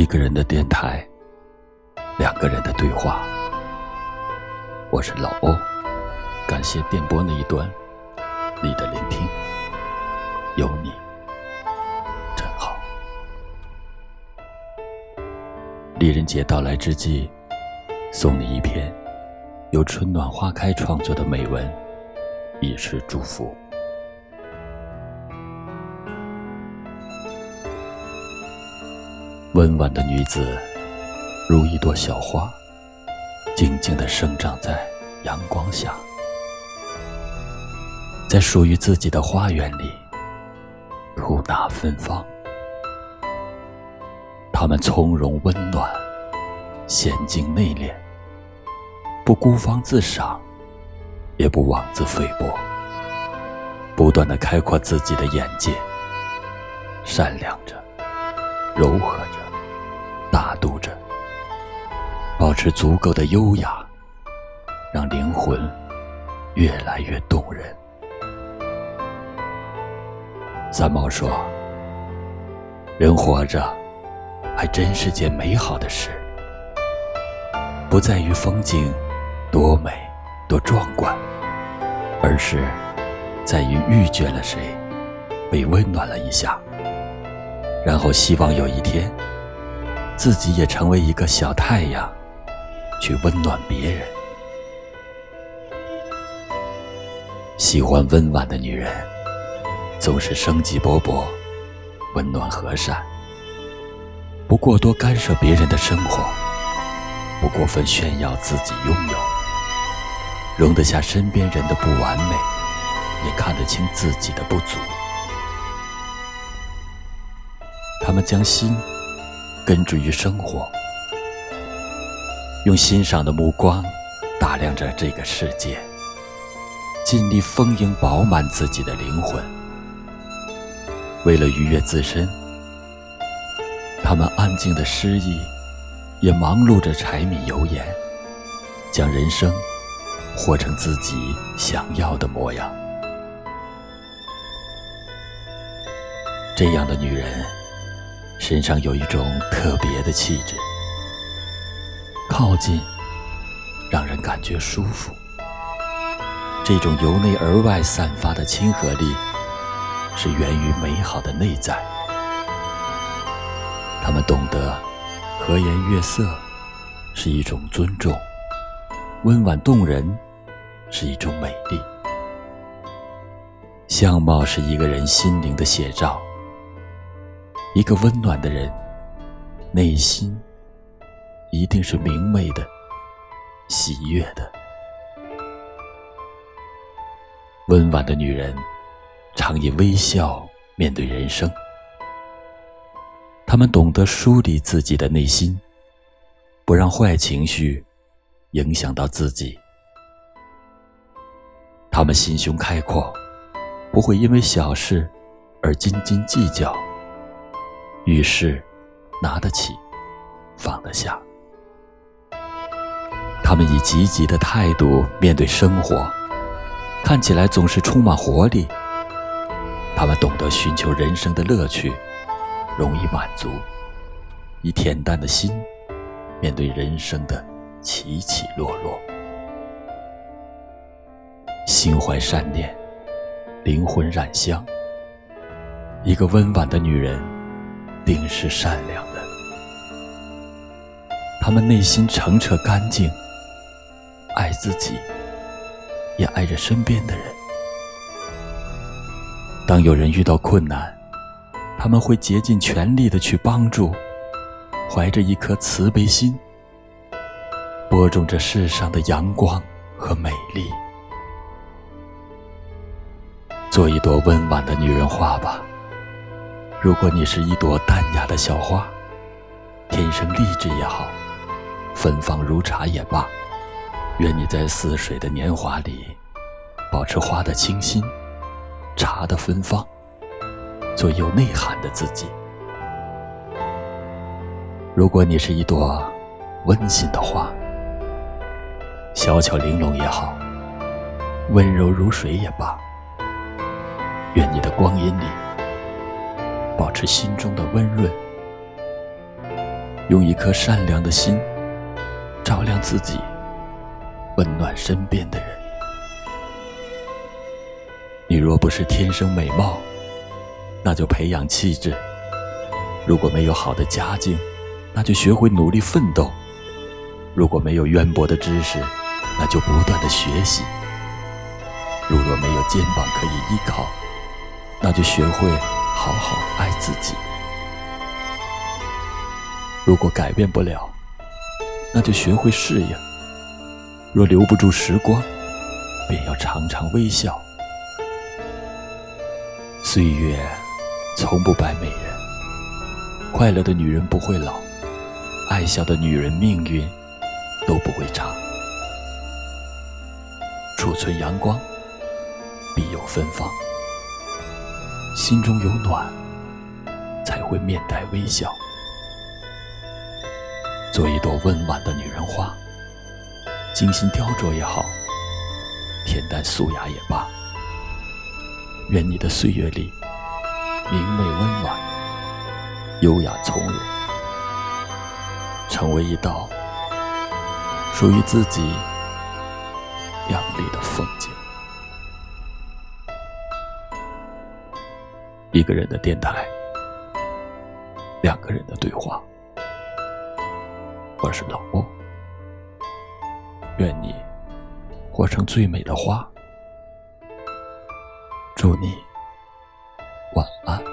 一个人的电台，两个人的对话。我是老欧，感谢电波那一端你的聆听，有你真好。丽人节到来之际，送你一篇由春暖花开创作的美文，以示祝福。温婉的女子，如一朵小花，静静地生长在阳光下，在属于自己的花园里吐纳芬芳。她们从容温暖，娴静内敛，不孤芳自赏，也不妄自菲薄，不断地开阔自己的眼界，善良着，柔和着。保持足够的优雅，让灵魂越来越动人。三毛说：“人活着，还真是件美好的事，不在于风景多美多壮观，而是在于遇见了谁，被温暖了一下，然后希望有一天。”自己也成为一个小太阳，去温暖别人。喜欢温婉的女人，总是生机勃勃、温暖和善，不过多干涉别人的生活，不过分炫耀自己拥有，容得下身边人的不完美，也看得清自己的不足。他们将心。根植于生活，用欣赏的目光打量着这个世界，尽力丰盈饱满自己的灵魂。为了愉悦自身，他们安静的诗意，也忙碌着柴米油盐，将人生活成自己想要的模样。这样的女人。身上有一种特别的气质，靠近让人感觉舒服。这种由内而外散发的亲和力，是源于美好的内在。他们懂得和颜悦色是一种尊重，温婉动人是一种美丽。相貌是一个人心灵的写照。一个温暖的人，内心一定是明媚的、喜悦的。温婉的女人，常以微笑面对人生。她们懂得梳理自己的内心，不让坏情绪影响到自己。她们心胸开阔，不会因为小事而斤斤计较。遇事拿得起，放得下。他们以积极的态度面对生活，看起来总是充满活力。他们懂得寻求人生的乐趣，容易满足，以恬淡的心面对人生的起起落落。心怀善念，灵魂染香。一个温婉的女人。定是善良的，他们内心澄澈干净，爱自己，也爱着身边的人。当有人遇到困难，他们会竭尽全力的去帮助，怀着一颗慈悲心，播种着世上的阳光和美丽。做一朵温婉的女人花吧。如果你是一朵淡雅的小花，天生丽质也好，芬芳如茶也罢，愿你在似水的年华里，保持花的清新，茶的芬芳，做有内涵的自己。如果你是一朵温馨的花，小巧玲珑也好，温柔如水也罢，愿你的光阴里。保持心中的温润，用一颗善良的心照亮自己，温暖身边的人。你若不是天生美貌，那就培养气质；如果没有好的家境，那就学会努力奋斗；如果没有渊博的知识，那就不断的学习；如若没有肩膀可以依靠，那就学会好好爱自己。如果改变不了，那就学会适应；若留不住时光，便要常常微笑。岁月从不败美人，快乐的女人不会老，爱笑的女人命运都不会差。储存阳光，必有芬芳；心中有暖，才会面带微笑。做一朵温婉的女人花，精心雕琢也好，恬淡素雅也罢。愿你的岁月里明媚温暖，优雅从容，成为一道属于自己亮丽的风景。一个人的电台，两个人的对话。我是老莫，愿你活成最美的花。祝你晚安。